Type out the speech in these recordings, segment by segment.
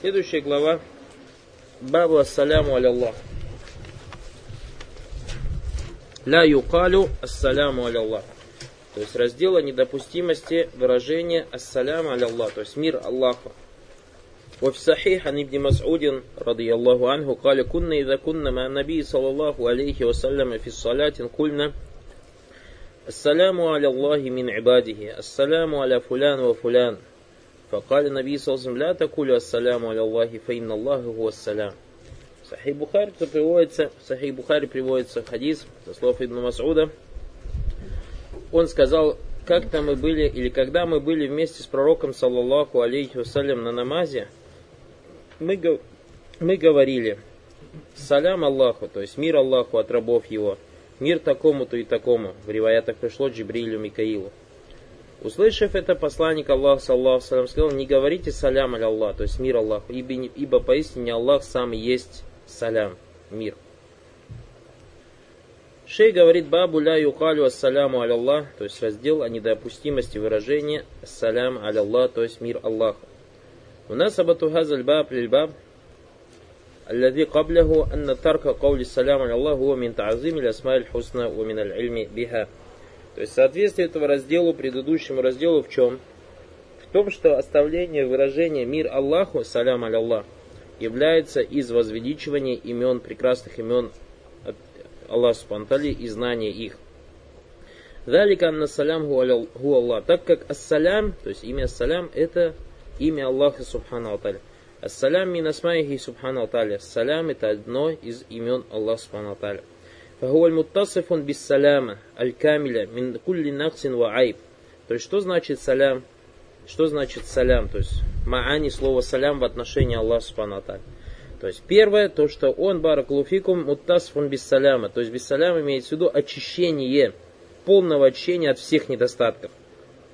Следующая глава. Бабу ассаляму аляллах. Ля юкалю ассаляму аляллах. То есть раздел о недопустимости выражения ассаляму аляллах, то есть мир Аллаху. وفي صحيح عن ابن مسعود رضي الله عنه قال كنا إذا كنا مع النبي صلى الله عليه وسلم في الصلاة قلنا السلام على الله من عباده السلام على فلان وفلان فقال النبي صلى الله عليه وسلم لا تقولوا السلام على الله فإن الله هو السلام Сахи Бухари приводится, Сахи Бухари приводится в хадис со слов Ибн Масуда. Он сказал, как-то мы были, или когда мы были вместе с пророком, саллаллаху алейхи вассалям, на намазе, мы, мы говорили, салям Аллаху, то есть мир Аллаху от рабов его, мир такому-то и такому. В риваятах пришло Джибрилю Микаилу. Услышав это, посланник Аллаха, саллаху салям, сказал, не говорите салям аль Аллах, то есть мир Аллаху, ибо, ибо поистине Аллах сам есть салям, мир. Шей говорит бабу ля юкалю ассаляму аль Аллах, то есть раздел о недопустимости выражения ассалям аль Аллах, то есть мир Аллаха. مناسبة هذا الباب للباب الذي قبله أن ترك قول السلام على الله هو من تعظيم الأسماء الحسنى ومن العلم بها то есть соответствие этого разделу предыдущему разделу в чем? В том, что оставление выражения «Мир Аллаху», «Салям аль Аллах», является из возвеличивания имен, прекрасных имен Аллаха Субтитры и знания их. Далика анна салям гу Аллах. Так как ассалям, то есть имя ассалям, это имя Аллаха Субхану Аталя. Ассалям мин асмаихи Субхану Аталя. Салям это одно из имен Аллаха Субхану Аталя. Фагу аль-муттасиф без саляма, аль-камиля, мин кулли нахсин ва айб. То есть, что значит салям? Что значит салям? То есть, маани слово салям в отношении Аллаха Субхану То есть, первое, то, что он, баракулуфикум, муттасиф он без саляма. То есть, без саляма имеет в виду очищение, полного очищения от всех недостатков.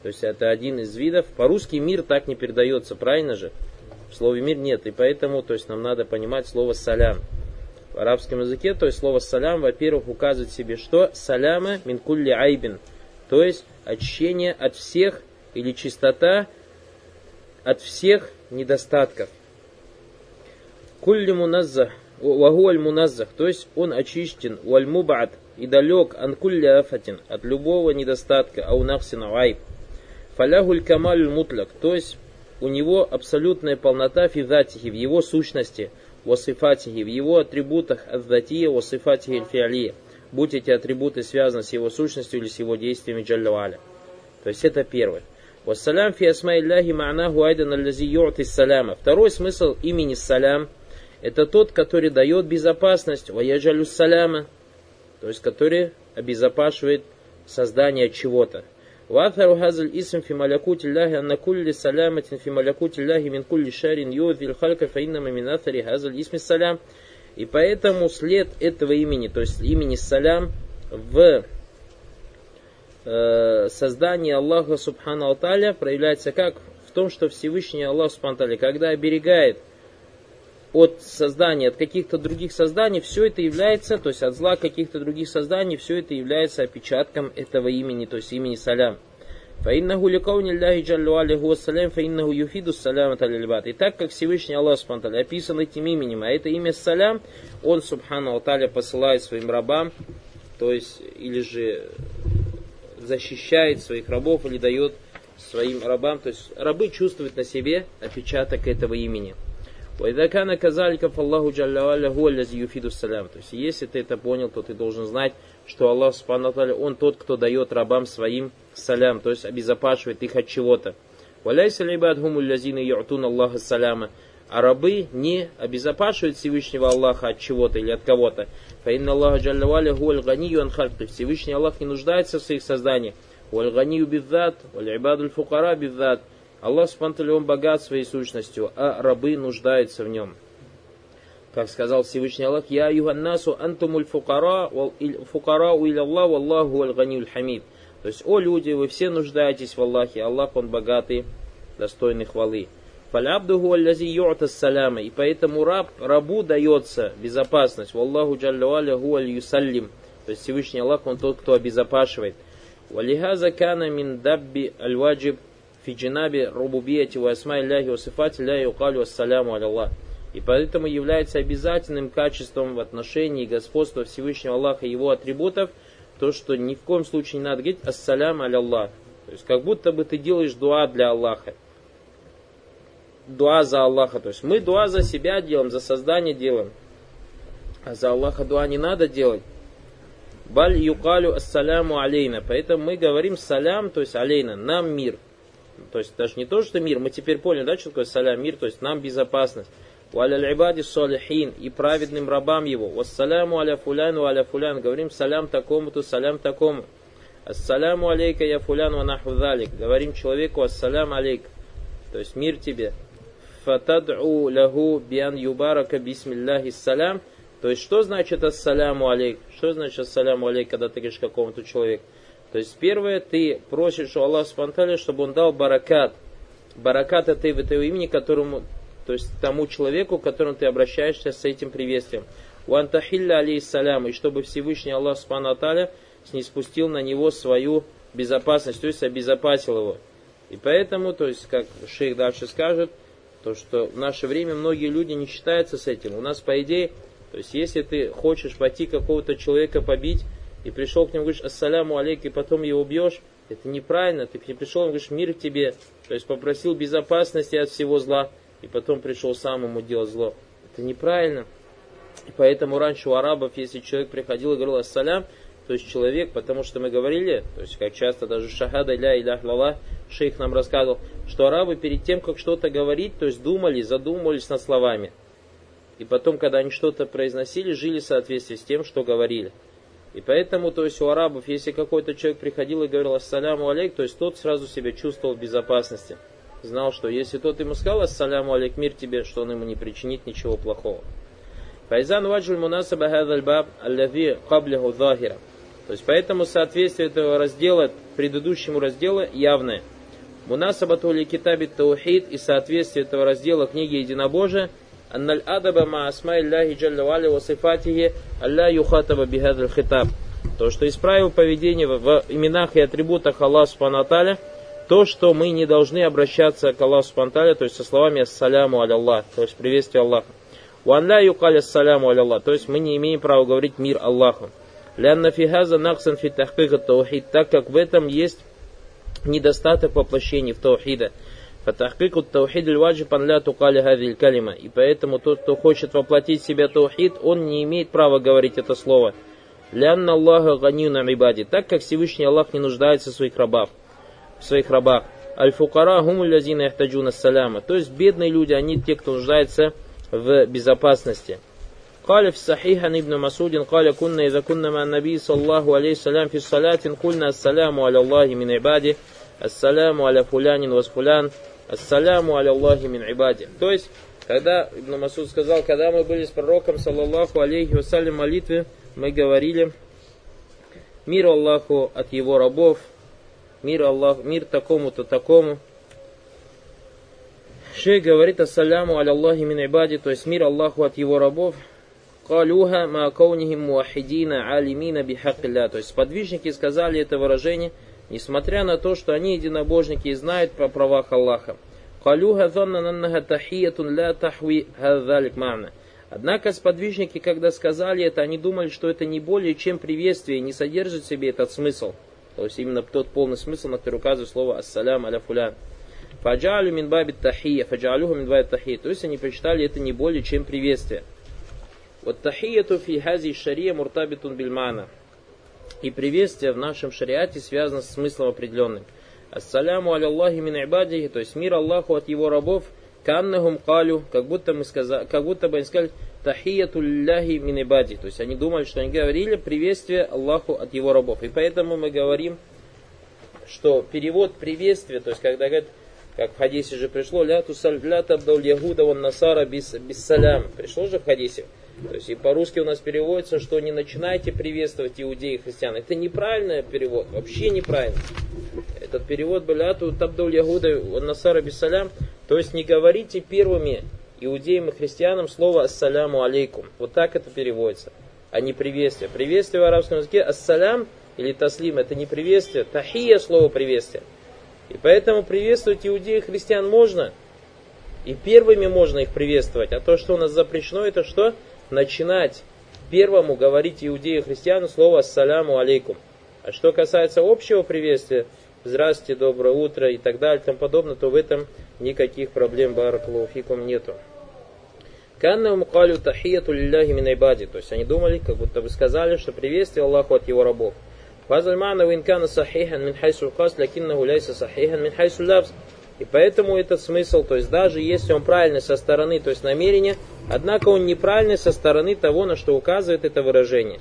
То есть, это один из видов. По-русски мир так не передается, правильно же? В слове мир нет. И поэтому, то есть, нам надо понимать слово салям. В арабском языке, то есть слово салям, во-первых, указывает себе, что саляма минкулли айбин. То есть очищение от всех или чистота от всех недостатков. Кулли муназзах, вагуаль муназзах, то есть он очищен, уаль мубад и далек ан кулли афатин, от любого недостатка, аунахсина айб. Фалягуль камаль мутляк, то есть у него абсолютная полнота физатихи, в его сущности, васифатихи, в его атрибутах аздатия, васифатихи фиалия, будь эти атрибуты связаны с его сущностью или с его действиями джаллаваля. То есть это первое. Вассалям фи асмаилляхи ма'наху айдан аллази ю'ти саляма. Второй смысл имени салям – это тот, который дает безопасность, ваяджалю саляма, то есть который обезопашивает создание чего-то. وأثر هذا الاسم في ملكوت الله أن كل سلامة في ملكوت الله من كل شر يؤذي الخلق فإنما من أثر هذا الاسم السلام И поэтому след этого имени, то есть имени Салям в э, создании Аллаха Субхану Алталя проявляется как? В том, что Всевышний Аллах Субхану Алталя, когда оберегает от создания, от каких-то других созданий, все это является, то есть от зла каких-то других созданий, все это является опечатком этого имени, то есть имени Салям. فإنه لقول الله جل وعلا هو السلام فإنه يفيد السلامة للعباد. И так как Всевышний Аллах Субхану описан этим именем, а это имя Салям, он Субхану Алталя посылает своим рабам, то есть или же защищает своих рабов или дает своим рабам, то есть рабы чувствуют на себе отпечаток этого имени. Вайдакана казалика Аллаху джаллаваля гуалязи юфиду салям. То есть, если ты это понял, то ты должен знать, что Аллах Субхану Он тот, кто дает рабам своим салям, то есть обезопашивает их от чего-то. Валяйса либадхуму лязины юртун Аллаха саляма. А рабы не обезопашивают Всевышнего Аллаха от чего-то или от кого-то. Фаинна Аллаха джаллаваля гуаль То есть, Всевышний Аллах не нуждается в своих созданиях. Валь ганию биддат, валь ибадуль фукара биддат. Аллах Субтитры, богат своей сущностью, а рабы нуждаются в нем. Как сказал Всевышний Аллах, «Я юганнасу антумуль фукара, фукара уилля Аллах, Аллаху аль хамид». То есть, о люди, вы все нуждаетесь в Аллахе, Аллах, Он богатый, достойный хвалы. Фалябдуху аллази ю'та саляма. И поэтому раб, рабу дается безопасность. Валлаху джалля аль юсаллим. То есть Всевышний Аллах, Он тот, кто обезопашивает. Валихаза кана мин дабби аль-ваджиб фиджинаби рубубияти ва асма илляхи ва сифати ля юкалю ассаляму аляллах. И поэтому является обязательным качеством в отношении господства Всевышнего Аллаха и его атрибутов, то, что ни в коем случае не надо говорить «Ассалям аляллах». То есть, как будто бы ты делаешь дуа для Аллаха. Дуа за Аллаха. То есть, мы дуа за себя делаем, за создание делаем. А за Аллаха дуа не надо делать. Баль юкалю ассаляму алейна. Поэтому мы говорим салям, то есть алейна, нам мир. То есть даже не то, что мир, мы теперь поняли, да, что такое салям, мир, то есть нам безопасность. Валя ибади салихин и праведным рабам его. Вассаляму аля фуляну аля фулян. Говорим салям такому-то, салям такому. Ассаляму алейка я фулян ва нахудалик. Говорим человеку ассалям алейк. То есть мир тебе. Фатад'у лаху биан юбарака бисмилляхи салям. То есть что значит ассаляму алейк? Что значит ассаляму алейк, когда ты говоришь какому-то человеку? То есть первое, ты просишь у Аллаха Субтитры, чтобы он дал баракат. Баракат это в этого имени, которому то есть тому человеку, к которому ты обращаешься с этим приветствием. Уантахилля алейхиссалям, и чтобы Всевышний Аллах Субхану Аталя снеспустил на него свою безопасность, то есть обезопасил его. И поэтому, то есть, как шейх дальше скажет, то, что в наше время многие люди не считаются с этим. У нас, по идее, то есть, если ты хочешь пойти какого-то человека побить, и пришел к нему, говоришь, ассаляму алейк, и потом его убьешь, это неправильно. Ты к нему пришел, он говоришь, мир тебе. То есть, попросил безопасности от всего зла и потом пришел сам ему делать зло. Это неправильно. И поэтому раньше у арабов, если человек приходил и говорил ассалям, то есть человек, потому что мы говорили, то есть как часто даже шахада ля илях лала, шейх нам рассказывал, что арабы перед тем, как что-то говорить, то есть думали, задумывались над словами. И потом, когда они что-то произносили, жили в соответствии с тем, что говорили. И поэтому, то есть у арабов, если какой-то человек приходил и говорил ассаляму алейк, то есть тот сразу себя чувствовал в безопасности знал, что если тот ему сказал «Ассаляму алейк, мир тебе», что он ему не причинит ничего плохого. Файзан ваджуль мунасаба хадаль баб аллави каблиху захира. То есть поэтому соответствие этого раздела предыдущему разделу явное. Мунасабату ли китаби таухид и соответствие этого раздела книги Единобожия Адаба ма асма илляхи джалля вали ва сифатихи алля юхатаба бихадаль хитаб. То, что исправил поведение в именах и атрибутах Аллаха Субхану то, что мы не должны обращаться к Аллаху Субтитры, то есть со словами «Ассаляму аляллах», то есть приветствие Аллаха. «Ван ля юкаль ассаляму аляллах», то есть мы не имеем права говорить «мир Аллаху». «Лянна фихаза наксан фи таухид», так как в этом есть недостаток воплощений в таухида. Фатахкику таухид ваджибан ля тукали хадиль калима. И поэтому тот, кто хочет воплотить в себя таухид, он не имеет права говорить это слово. Лянна Аллаха ганью ибади, так как Всевышний Аллах не нуждается в своих рабах в своих рабах. Аль-фукара гумулязина яхтаджуна саляма. То есть бедные люди, они те, кто нуждается в безопасности. قال في صحيح عن ابن مسعود قال كنا إذا كنا مع النبي صلى الله عليه وسلم في الصلاة قلنا السلام على الله من عباده السلام على فلان وفلان Ассаляму аляллахи мин ибади. То есть, когда Ибн Масуд сказал, когда мы были с пророком, саллаллаху алейхи вассалям, молитве, мы говорили, мир Аллаху от его рабов, мир, Аллах, мир такому-то такому. Шейх говорит, ассаляму аляллахи мин ибади, то есть мир Аллаху от его рабов. Калюха ма каунихим муахидина алимина бихакилля. То есть подвижники сказали это выражение – несмотря на то, что они единобожники и знают про правах Аллаха. Однако сподвижники, когда сказали это, они думали, что это не более чем приветствие, не содержит в себе этот смысл – то есть именно тот полный смысл, на который указывает слово «Ассалям аля фулян». Фаджалю мин баби тахия, фаджалюху мин баби тахия. То есть они прочитали это не более чем приветствие. Вот тахияту фи хази шария муртабитун бильмана. И приветствие в нашем шариате связано с смыслом определенным. Ассаляму аля Аллахи мин ибадихи, то есть мир Аллаху от его рабов, каннахум калю, как будто мы сказали, как будто бы они сказали, тахиятулляхи минибади. То есть они думали, что они говорили приветствие Аллаху от его рабов. И поэтому мы говорим, что перевод приветствия, то есть когда говорят, как в хадисе же пришло, ля тусаль ля табдал ягуда ван насара бис, бис салям. Пришло же в хадисе. То есть и по-русски у нас переводится, что не начинайте приветствовать иудеи и христиан. Это неправильный перевод, вообще неправильно. Этот перевод был ля табдал ягуда насара бис салям. То есть не говорите первыми иудеям и христианам слово «ассаляму алейкум». Вот так это переводится, а не приветствие. Приветствие в арабском языке «ассалям» или «таслим» это не приветствие, «тахия» слово приветствие. И поэтому приветствовать иудеев и христиан можно. И первыми можно их приветствовать. А то, что у нас запрещено, это что? Начинать первому говорить иудею христиану слово «Ассаляму алейкум». А что касается общего приветствия, «Здравствуйте», «Доброе утро» и так далее и тому подобное, то в этом никаких проблем баракалуфикум нету. Канна калю тахияту лилляхи мин айбади. То есть они думали, как будто бы сказали, что приветствие Аллаху от его рабов. Фазальмана винкана сахихан мин хайсу кас, лакиннаху ляйса сахихан мин хайсу лабс. И поэтому этот смысл, то есть даже если он правильный со стороны, то есть намерения, однако он неправильный со стороны того, на что указывает это выражение.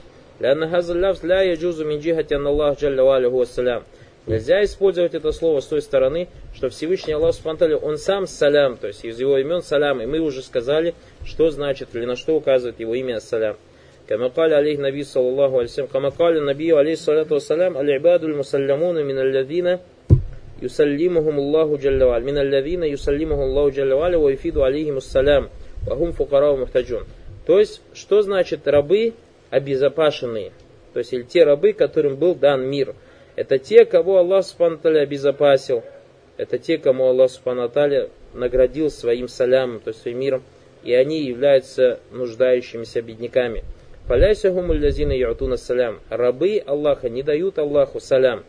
Нельзя использовать это слово с той стороны, что Всевышний Аллах Субтитры, Он сам салям, то есть из его имен салям, и мы уже сказали, что значит или на что указывает его имя салям. Камакали алейх наби саллаллаху алейсим, камакали наби алейх саляту салям, аль-ибаду аль-мусалямуна يسلمهم الله جل وعلا من الذين يسلمهم الله جل وعلا ويفيد عليهم السلام وهم فقراء محتاجون то есть что значит рабы обезопасенные то есть или те рабы которым был дан мир это те кого Аллах Субхану обезопасил это те кому Аллах Субхану наградил своим салямом то есть своим миром и они являются нуждающимися бедняками. Фаляйсахум лязина яутуна салям. Рабы Аллаха не дают Аллаху салям.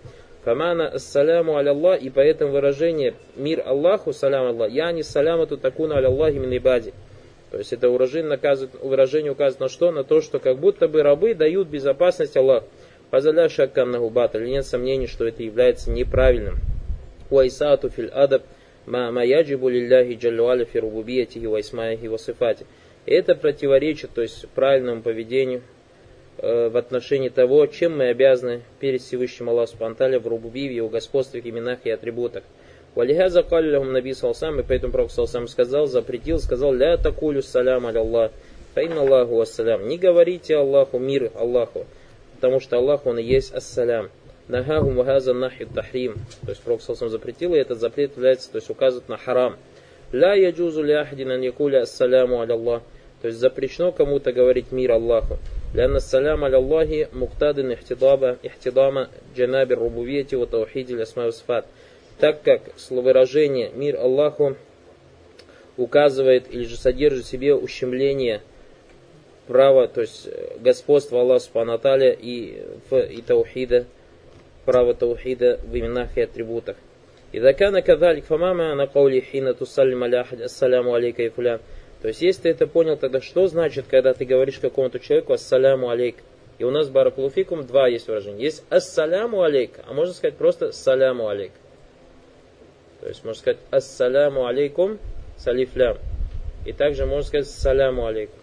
Фамана ассаляму аля Аллах, и по этому выражение мир Аллаху, салям Аллах, я не салямату такуна аля Аллахи мин ибади. То есть это выражение, наказывает, выражение указывает на что? На то, что как будто бы рабы дают безопасность Аллаху. Фазаля шаккам на или нет сомнений, что это является неправильным. Уайсату филь адаб – ма ма яджибу лилляхи джаллуаля фи рубубиятихи ва исмаихи ва сифати. Это противоречит, то есть правильному поведению в отношении того, чем мы обязаны перед Всевышним Аллаху Субтитры в рубубии, в его господстве, именах и атрибутах. Валихаза каллахум наби салсам, и поэтому Пророк салсам сказал, запретил, сказал, ля такулю салям аля Аллах, фаин Аллаху вассалям. Не говорите Аллаху мир Аллаху, потому что Аллах, Он и есть ассалям. Нахахум вахаза нахи тахрим. То есть Пророк Салсам запретил, и этот запрет является, то есть указывает на харам. Ля яджузу ля ахдин ан якуля ассаляму аля Аллах. То есть запрещено кому-то говорить мир Аллаху. لأن السلام على الله مقتضى احتضام احتضام جناب الربوبية وتوحيد الأسماء والصفات. Так как словоwyrażenie мир Аллаху указывает или же содержит в себе ущемление права, то есть господства Аллаха Субхану и, и таухида, право таухида в именах и атрибутах. إذا كان كذلك فما معنى قولي حين تسلم على أحد السلام عليك يا فلان то есть, если ты это понял, тогда что значит, когда ты говоришь какому-то человеку «Ассаляму алейк»? И у нас, баракулуфикум, два есть выражения. Есть «Ассаляму алейк», а можно сказать просто «Саляму алейк». То есть, можно сказать «Ассаляму алейкум» салифлям. И также можно сказать «Саляму алейкум».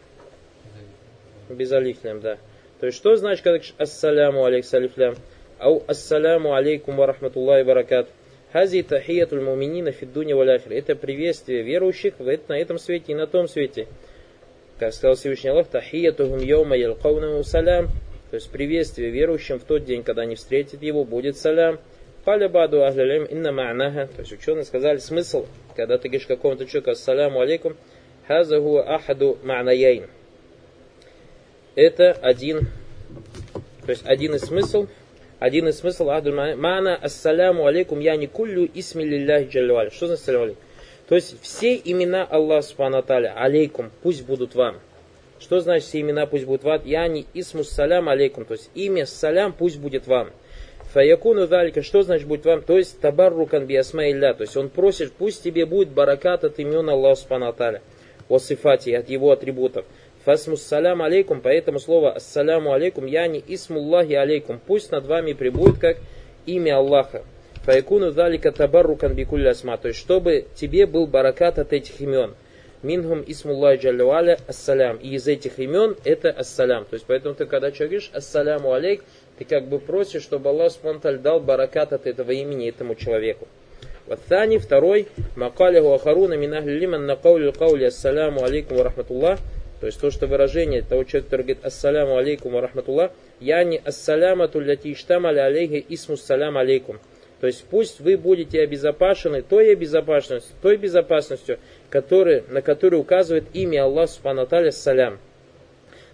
Без алифлям, да. То есть, что значит, когда «Ассаляму алейк» салифлям? Ау ассаляму алейкум ва рахматуллахи баракат. Хази тахиятуль муминина фиддуня валяхир. Это приветствие верующих на этом свете и на том свете. Как сказал Всевышний Аллах, тахиятухум йома ялкаунаму салям. То есть приветствие верующим в тот день, когда они встретят его, будет салям. Халя баду ахлялям инна ма'наха. То есть ученые сказали смысл, когда ты говоришь какому-то человеку ассаляму алейкум, хаза хуа ахаду ма'наяйн. Это один, то есть один из смыслов, один из смыслов Ахдуль Мана Ассаляму алейкум я не куллю исми джалюаль. Что значит салям алейкум? То есть все имена Аллаха Субхану алейкум, пусть будут вам. Что значит все имена пусть будут вам? Я не исмус салям алейкум, то есть имя салям пусть будет вам. Фаякуну далика, что значит будет вам? То есть табаррукан би асмаилля, то есть он просит, пусть тебе будет баракат от имен Аллаха Субхану Аталя, васифати, от его атрибутов. Фасмус салям алейкум, поэтому слово ассаляму алейкум, я не исмуллахи алейкум, пусть над вами прибудет как имя Аллаха. Файкуну далика табаррукан бикулля асма, то есть чтобы тебе был баракат от этих имен. Минхум исмуллахи джалюаля ассалям. И из этих имен это ассалям. То есть поэтому ты когда человек говоришь ассаляму алейк, ты как бы просишь, чтобы Аллах спонталь дал баракат от этого имени этому человеку. Ваттани, второй, макалиху ахаруна минахли лиман на каули каули ассаляму алейкум ва рахматуллах. То есть то, что выражение того человека, который говорит «Ассаляму алейкум ва рахматуллах», «Я не ассалямату ляти иштамали алейхи исму салям алейкум». То есть пусть вы будете обезопасены той безопасностью, той безопасностью, который, на которую указывает имя Аллах Субхану Салям.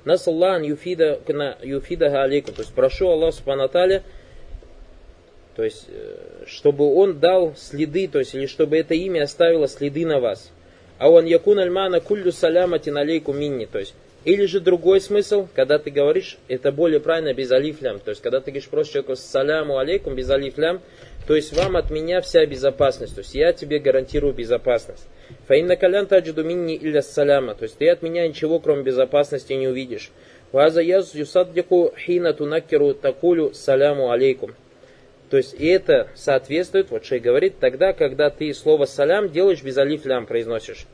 Насаллан юфида юфида алейкум. То есть прошу Аллах Субхану то есть, э, чтобы он дал следы, то есть, или чтобы это имя оставило следы на вас. А он якун альмана куллю саляматин алейку минни, то есть, или же другой смысл, когда ты говоришь, это более правильно без алифлям. То есть, когда ты говоришь просто человеку саляму алейкум без алифлям, то есть вам от меня вся безопасность. То есть я тебе гарантирую безопасность. Фаинна калян таджиду минни илля саляма. То есть ты от меня ничего, кроме безопасности, не увидишь. Ваза яз юсаддику хина тунаккиру такулю саляму алейкум. То есть и это соответствует, вот Шей говорит, тогда, когда ты слово салям делаешь без алиф лям произносишь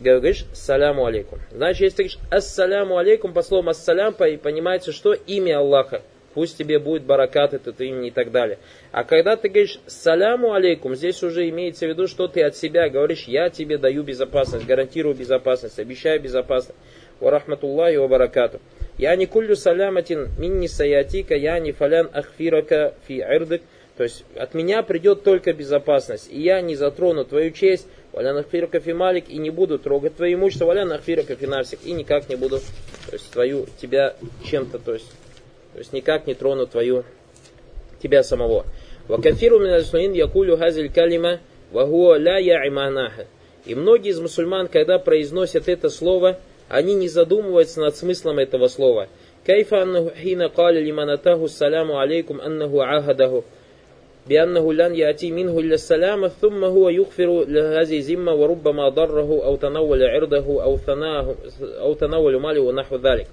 говоришь саляму алейкум. Значит, если ты говоришь ассаляму алейкум, по слову ассалям, понимается, что имя Аллаха. Пусть тебе будет баракат этот имя и так далее. А когда ты говоришь саляму алейкум, здесь уже имеется в виду, что ты от себя говоришь, я тебе даю безопасность, гарантирую безопасность, обещаю безопасность. Ва рахматуллахи ва баракату. Я не куллю саляматин минни саятика, я не фалян ахфирака фи ирдык. То есть от меня придет только безопасность, и я не затрону твою честь, Валя нахфира малик и не буду трогать твое имущество, валя нахфира кафинарсик и никак не буду, то есть твою, тебя чем-то, то есть, то есть никак не трону твою, тебя самого. Вакафиру минасуин якулю хазиль калима вагуа ля я иманаха. И многие из мусульман, когда произносят это слово, они не задумываются над смыслом этого слова. Кайфа аннаху хина каля лиманатаху саляму алейкум аннаху ахадаху. بأنه لن يأتي منه إلا السلام ثم هو يغفر لهذه الذمة وربما ضره أو تنول عرضه أو ثناه أو تنول ماله ونحو ذلك.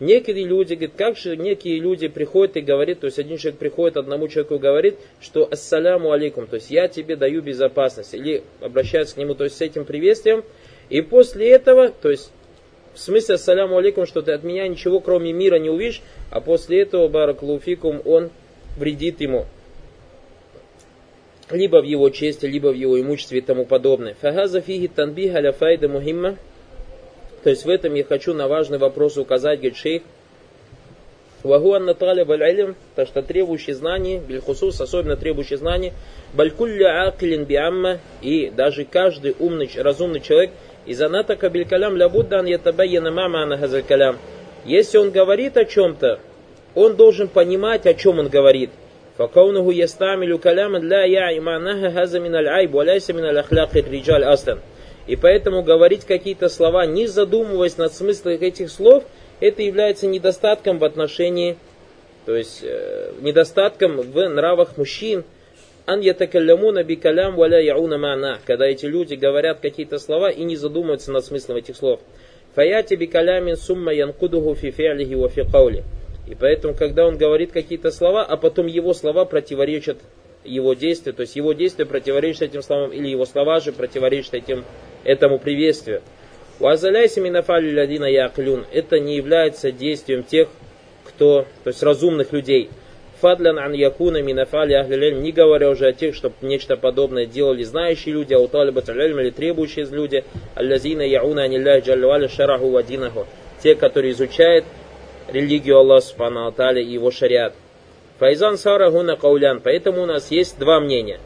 Некие люди, говорит, как же некие люди приходят и говорят, то есть один человек приходит одному человеку говорит, что ассаляму алейкум, то есть я тебе даю безопасность, или обращается к нему, то есть с этим приветствием, и после этого, то есть в смысле ассаляму алейкум, что ты от меня ничего кроме мира не увидишь, а после этого бараклуфикум он вредит ему либо в его чести, либо в его имуществе и тому подобное. Фагаза фиги танбих аля файда мухимма. То есть в этом я хочу на важный вопрос указать, говорит шейх. Вагу анна талиб аль то что требующий знаний, бельхусус, особенно требующий знаний, балькулля аклин биамма, и даже каждый умный, разумный человек, из аната кабель калям лябуддан ятабайяна мама на газаль калям. Если он говорит о чем-то, он должен понимать, о чем он говорит. فكونه يستعمل كلاما لا يعي معناها هذا من العيب وليس من الأخلاق الرجال أصلا. и поэтому говорить какие-то слова, не задумываясь над смыслом этих слов, это является недостатком в отношении, то есть э, недостатком в нравах мужчин. Ан ятакалямуна бикалям валя яуна мана. Когда эти люди говорят какие-то слова и не задумываются над смыслом этих слов. Фаяти бикалямин сумма янкудуху фи фи'лихи ва фи. И поэтому, когда он говорит какие-то слова, а потом его слова противоречат его действию, то есть его действие противоречит этим словам, или его слова же противоречат этим, этому приветствию. Уазаляйся минафали ладина яклюн. Это не является действием тех, кто, то есть разумных людей. Фадлян ан якуна минафали ахлилель, не говоря уже о тех, чтобы нечто подобное делали знающие люди, а уталибат или требующие люди, аллазина яуна анилляхи джаллюаля шараху вадинаху. Те, которые изучают религию Аллаха Субхану и его шариат. Файзан Сара Гуна Каулян. Поэтому у нас есть два мнения.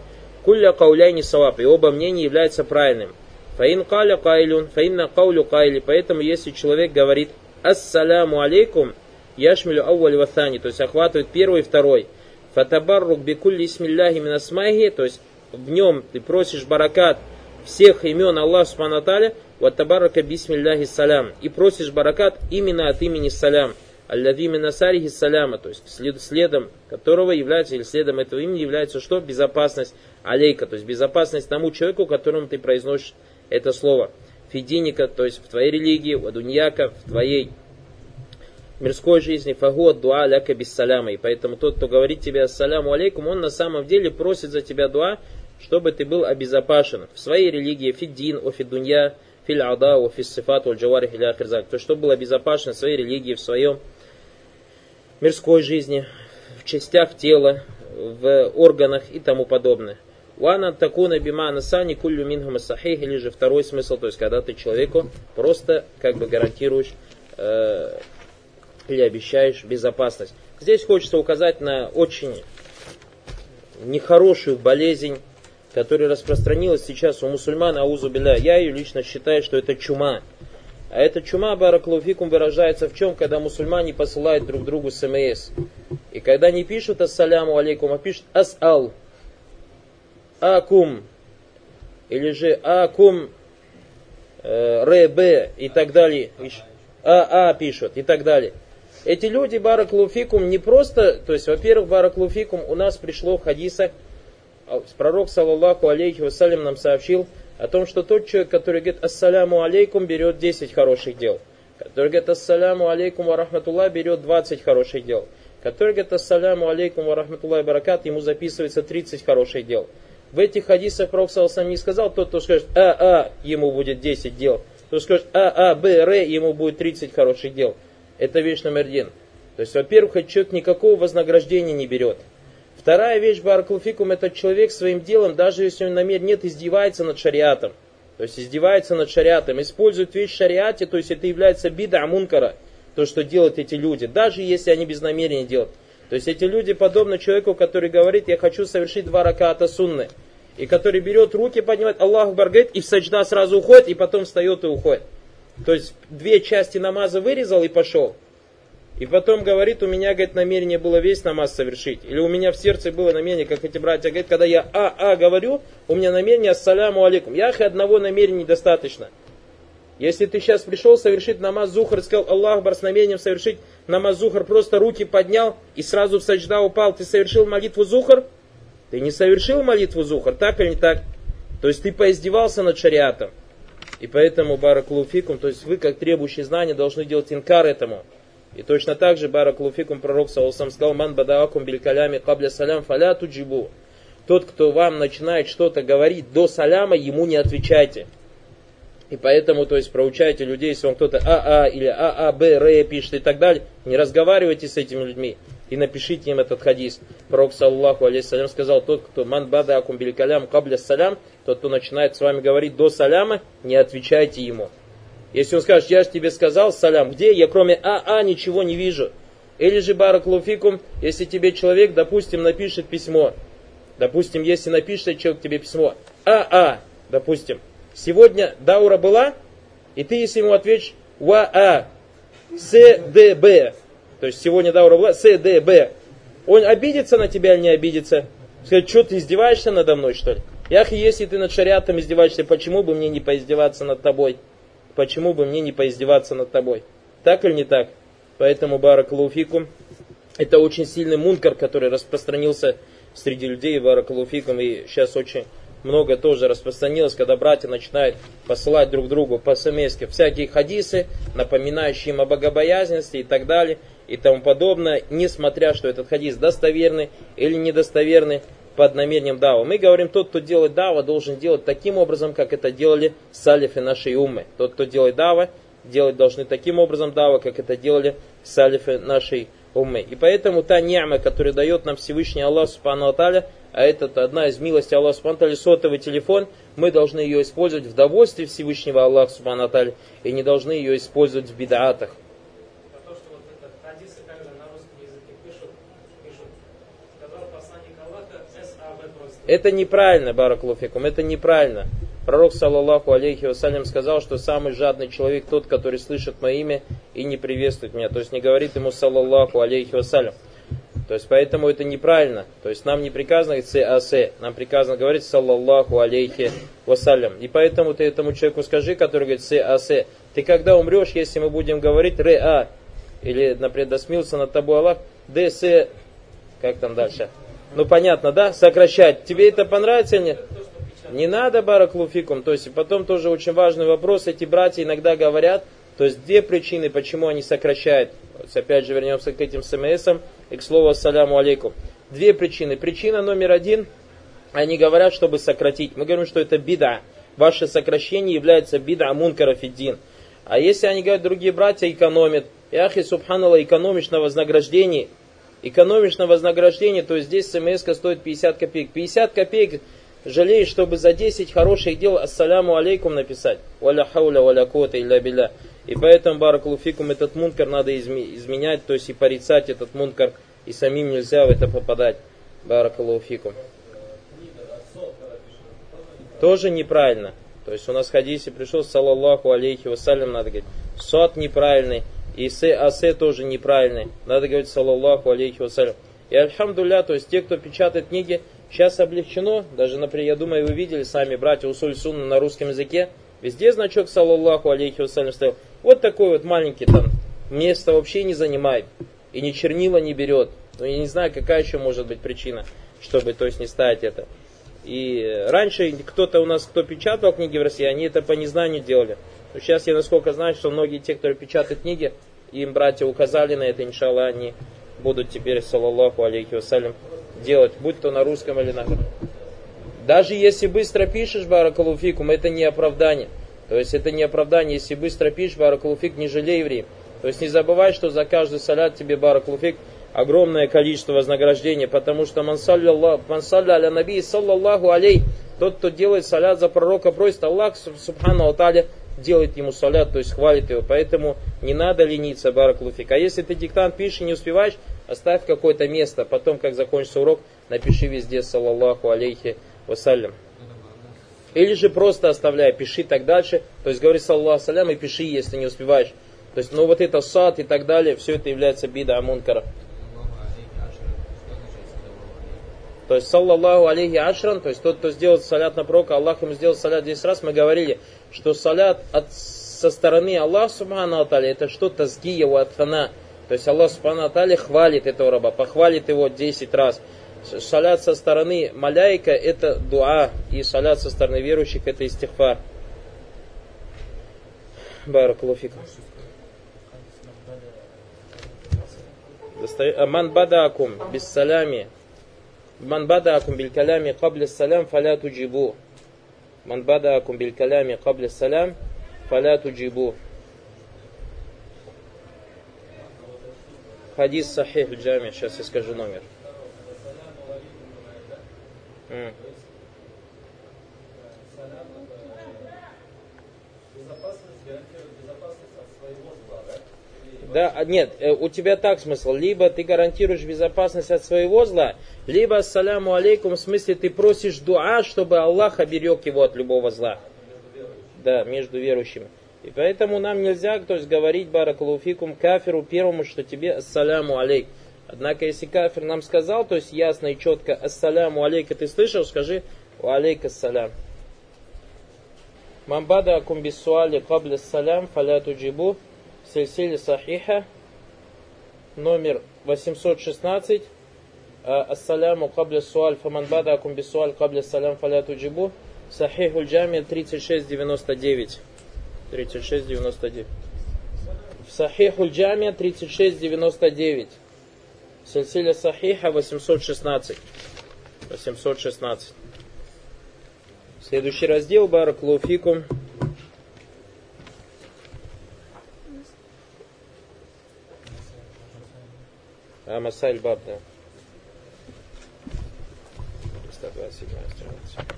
Кулля Кауляйни Саваб. И оба мнения являются правильным. Фаин Каля Кайлюн, Фаинна Каулю Кайли. Поэтому если человек говорит Ассаляму алейкум, Яшмилю Ауваль Ваthani, то есть охватывает первый и второй. Фатабаррук бикулли исмилляхи минасмайхи, то есть в нем ты просишь баракат всех имен Аллаха Субхану Аталя, ваттабарака бисмилляхи салям. И просишь баракат именно от имени салям. Аллади минасарихи саляма, то есть след, следом которого является, или следом этого имени является что? Безопасность алейка, то есть безопасность тому человеку, которому ты произносишь это слово. Фидиника, то есть в твоей религии, вадуньяка, в твоей мирской жизни, фагуат дуа ляка без саляма. И поэтому тот, кто говорит тебе ассаляму алейкум, он на самом деле просит за тебя дуа, чтобы ты был обезопасен в своей религии, фиддин, офидунья, филь ада, офис сифат. То, чтобы был обезопасен в своей религии, в своем мирской жизни, в частях тела, в органах и тому подобное. Уана такуна бима насани куллю минхама сахих, или же второй смысл, то есть когда ты человеку просто как бы гарантируешь э, или обещаешь безопасность. Здесь хочется указать на очень нехорошую болезнь, которая распространилась сейчас у мусульман, аузу биля. Я ее лично считаю, что это чума. А эта чума бараклуфикум выражается в чем? Когда мусульмане посылают друг другу смс. И когда не пишут ассаляму алейкум, а пишут асал, акум, или же акум, э, ре, и так далее. А, а пишут и так далее. Эти люди, бараклуфикум, не просто, то есть, во-первых, бараклуфикум, у нас пришло в хадисах, пророк, саллаллаху алейхи вассалям, нам сообщил о том, что тот человек, который говорит ассаляму алейкум, берет 10 хороших дел. Который говорит ассаляму алейкум ва рахматуллах, берет 20 хороших дел. Который говорит ассаляму алейкум ва рахматуллах баракат, ему записывается 30 хороших дел. В этих хадисах Пророк сам не сказал, тот, кто скажет А, А, ему будет 10 дел. Тот скажет А, А, Б, Р, ему будет 30 хороших дел. Это вещь номер один. То есть, во-первых, человек никакого вознаграждения не берет. Вторая вещь, Баракулфикум, это человек своим делом, даже если он намерен нет, издевается над шариатом. То есть издевается над шариатом, использует вещь в шариате, то есть это является бида амункара, то, что делают эти люди, даже если они без намерения делают. То есть эти люди подобны человеку, который говорит, я хочу совершить два раката сунны. И который берет руки, поднимает Аллах говорит, и в саджда сразу уходит, и потом встает и уходит. То есть две части намаза вырезал и пошел. И потом говорит, у меня, говорит, намерение было весь намаз совершить. Или у меня в сердце было намерение, как эти братья говорят, когда я а-а говорю, у меня намерение ассаляму алейкум. Яхи одного намерения недостаточно. Если ты сейчас пришел совершить намаз Зухар и сказал Аллах бар с намерением совершить намаз Зухар, просто руки поднял и сразу в саджда упал, ты совершил молитву Зухар? Ты не совершил молитву Зухар, так или не так? То есть ты поиздевался над шариатом. И поэтому, бараклуфикум, то есть вы, как требующие знания, должны делать инкар этому. И точно так же, бараклуфикум, пророк Саусам сказал, ман бадаакум билькалями кабля салям фаля туджибу. Тот, кто вам начинает что-то говорить до саляма, ему не отвечайте. И поэтому, то есть, проучайте людей, если вам кто-то АА или АА, Б, Р пишет и так далее, не разговаривайте с этими людьми и напишите им этот хадис. Пророк, саллаху алейхиссалям, сказал, тот, кто ман бада акум билькалям кабля салям, тот, кто начинает с вами говорить до саляма, не отвечайте ему. Если он скажет, я же тебе сказал салям, где я кроме АА ничего не вижу. Или же бараклуфикум, если тебе человек, допустим, напишет письмо. Допустим, если напишет человек тебе письмо, АА, допустим, сегодня даура была, и ты, если ему ответишь ВАА, СДБ, то есть сегодня даура была, СДБ, он обидится на тебя или не обидится? Скажет, что ты издеваешься надо мной, что ли? Ях, если ты над шариатом издеваешься, почему бы мне не поиздеваться над тобой? Почему бы мне не поиздеваться над тобой? Так или не так? Поэтому Баракалуфикум, это очень сильный мункар, который распространился среди людей Баракалуфикум, и сейчас очень много тоже распространилось, когда братья начинают посылать друг другу по смс всякие хадисы, напоминающие им о богобоязненности и так далее, и тому подобное, несмотря, что этот хадис достоверный или недостоверный, под намерением дава. Мы говорим, тот, кто делает дава, должен делать таким образом, как это делали салифы нашей уммы. Тот, кто делает дава, делать должны таким образом дава, как это делали салифы нашей уммы. И поэтому та няма, которую дает нам Всевышний Аллах Субхану Аталя, а это одна из милостей Аллаха Субхану Аталя, сотовый телефон, мы должны ее использовать в довольстве Всевышнего Аллаха Субхану Аталя и не должны ее использовать в бедаатах. Это неправильно, Бараклуфикум, это неправильно. Пророк, саллаллаху алейхи вассалям, сказал, что самый жадный человек тот, который слышит мое имя и не приветствует меня. То есть не говорит ему саллаллаху алейхи вассалям. То есть поэтому это неправильно. То есть нам не приказано говорить асе, нам приказано говорить саллаллаху алейхи вассалям. И поэтому ты этому человеку скажи, который говорит асе, ты когда умрешь, если мы будем говорить ре-а, или, например, досмился над тобой Аллах, ДС, как там дальше? Ну понятно, да? Сокращать. Тебе это понравится или нет? Не надо бараклуфикум. То есть потом тоже очень важный вопрос. Эти братья иногда говорят, то есть две причины, почему они сокращают. Опять же вернемся к этим смсам и к слову ассаляму алейкум. Две причины. Причина номер один, они говорят, чтобы сократить. Мы говорим, что это бида. Ваше сокращение является бида мункарафиддин. А если они говорят, другие братья экономят, Яхи Субханалла экономишь на вознаграждении, экономишь на вознаграждение, то здесь смс стоит 50 копеек. 50 копеек жалеешь, чтобы за 10 хороших дел ассаляму алейкум написать. Валя хауля валя кота илля билля. И поэтому, баракулуфикум, этот мункар надо изменять, то есть и порицать этот мункар, и самим нельзя в это попадать. Баракулуфикум. Тоже неправильно. То есть у нас хадисе пришел, саллаллаху алейхи вассалям, надо говорить, сот неправильный, и се, асе тоже неправильный. Надо говорить, саллаллаху алейхи вассалям. И альхамдулля, то есть те, кто печатает книги, сейчас облегчено, даже, например, я думаю, вы видели сами, братья Усуль Сунна на русском языке, везде значок, саллаллаху алейхи вассалям стоял. Вот такой вот маленький там, место вообще не занимает, и ни чернила не берет. Но я не знаю, какая еще может быть причина, чтобы, то есть, не ставить это. И раньше кто-то у нас, кто печатал книги в России, они это по незнанию делали. Сейчас я насколько знаю, что многие те, кто печатают книги, им братья указали на это, иншалла, они будут теперь, саллаллаху алейхи вассалям, делать, будь то на русском или на Даже если быстро пишешь баракалуфикум, это не оправдание. То есть это не оправдание, если быстро пишешь баракалуфик, не жалей евреев. То есть не забывай, что за каждый салят тебе баракалуфик огромное количество вознаграждения, потому что мансалля аля наби саллаллаху алей, тот, кто делает салят за пророка, просит Аллах, субхану алталя, делает ему салят, то есть хвалит его. Поэтому не надо лениться, бараклуфик. А если ты диктант пишешь и не успеваешь, оставь какое-то место. Потом, как закончится урок, напиши везде саллаллаху алейхи вассалям. Или же просто оставляй, пиши так дальше. То есть говори саллаху салям и пиши, если не успеваешь. То есть, ну вот это сад и так далее, все это является бида амункара. То есть, саллаллаху алейхи ашран, то есть тот, кто сделает салят на пророка, Аллах ему сделал салят 10 раз, мы говорили, что салят от, со стороны Аллаха Субхану Атали это что тазги его от хана. То есть Аллах Субхану Атали хвалит этого раба, похвалит его 10 раз. Салят со стороны маляйка это дуа, и салят со стороны верующих это истихфар. Баракулуфика. А, Ман бадаакум бис салями. Ман бадаакум биль калями кабля салям фаляту. من بدأكم بالكلام قبل السلام فلا تجيبوه Хадис Сахих Джами, сейчас я скажу номер. Да, нет, э, у тебя так смысл. Либо ты гарантируешь безопасность от своего зла, либо ассаляму алейкум, в смысле ты просишь дуа, чтобы Аллах оберег его от любого зла. Да, между верующими. И поэтому нам нельзя, то есть говорить баракалуфикум кафиру первому, что тебе ассаляму алейк. Однако, если кафир нам сказал, то есть ясно и четко ассаляму алейка ты слышал, скажи ва алейк ассалям. Мамбада акум бисуали кабля салям фаляту джибу Сельсили Сахиха, номер 816, Ассаляму кабля суаль фаман бада акум бисуаль кабля салям фаляту джибу, Сахихуль Джами 3699. 3699. В Сахихуль Джами 3699. Сельсиля Сахиха 816. 816. Следующий раздел Бараклуфикум. А, Масаль Баб, да. 327 страница.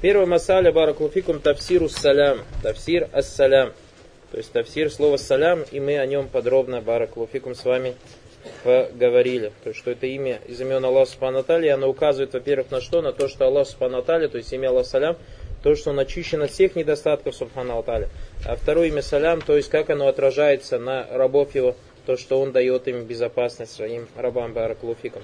Первый масаля баракулфикум тавсиру салям. Тавсир ас-салям. То есть тавсир слова салям, и мы о нем подробно баракулфикум с вами поговорили. То есть, что это имя из имен Аллаха Субхану оно указывает, во-первых, на что? На то, что Аллах Субхану то есть имя Аллах Салям, то, что он очищен от всех недостатков Субхану. А второе имя Салям, то есть как оно отражается на рабов его, то, что он дает им безопасность своим рабам баракулуфикам.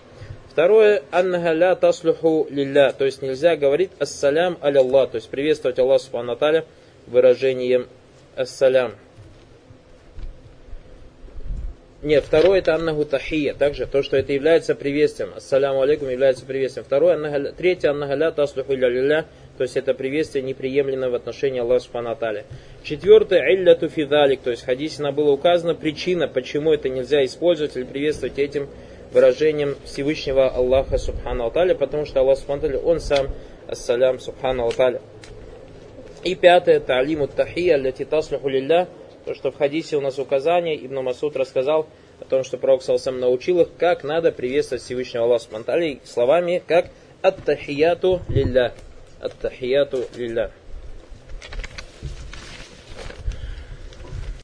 Второе, аннага ля таслуху лилля, то есть нельзя говорить ассалям аля то есть приветствовать Аллах Субхану выражением ассалям. Нет, второе это аннаху тахия, также то, что это является приветствием. Ассаляму алейкум является приветствием. Второе, аннага, третье, аннага ля таслуху лилля, то есть это приветствие неприемлемо в отношении Аллаха Субхану Четвертое, илляту фидалик, то есть в хадисе было указана причина, почему это нельзя использовать или приветствовать этим выражением Всевышнего Аллаха Субхану Алталя, потому что Аллах Субхану Он сам Ассалям Субхану Алталя. И пятое, та'лиму тахия, ляти лилля, то, что в хадисе у нас указание, Ибн Масуд рассказал о том, что Пророк сам научил их, как надо приветствовать Всевышнего Аллаха Субхану словами, как ат-тахияту лилля. Ат-тахияту лилля.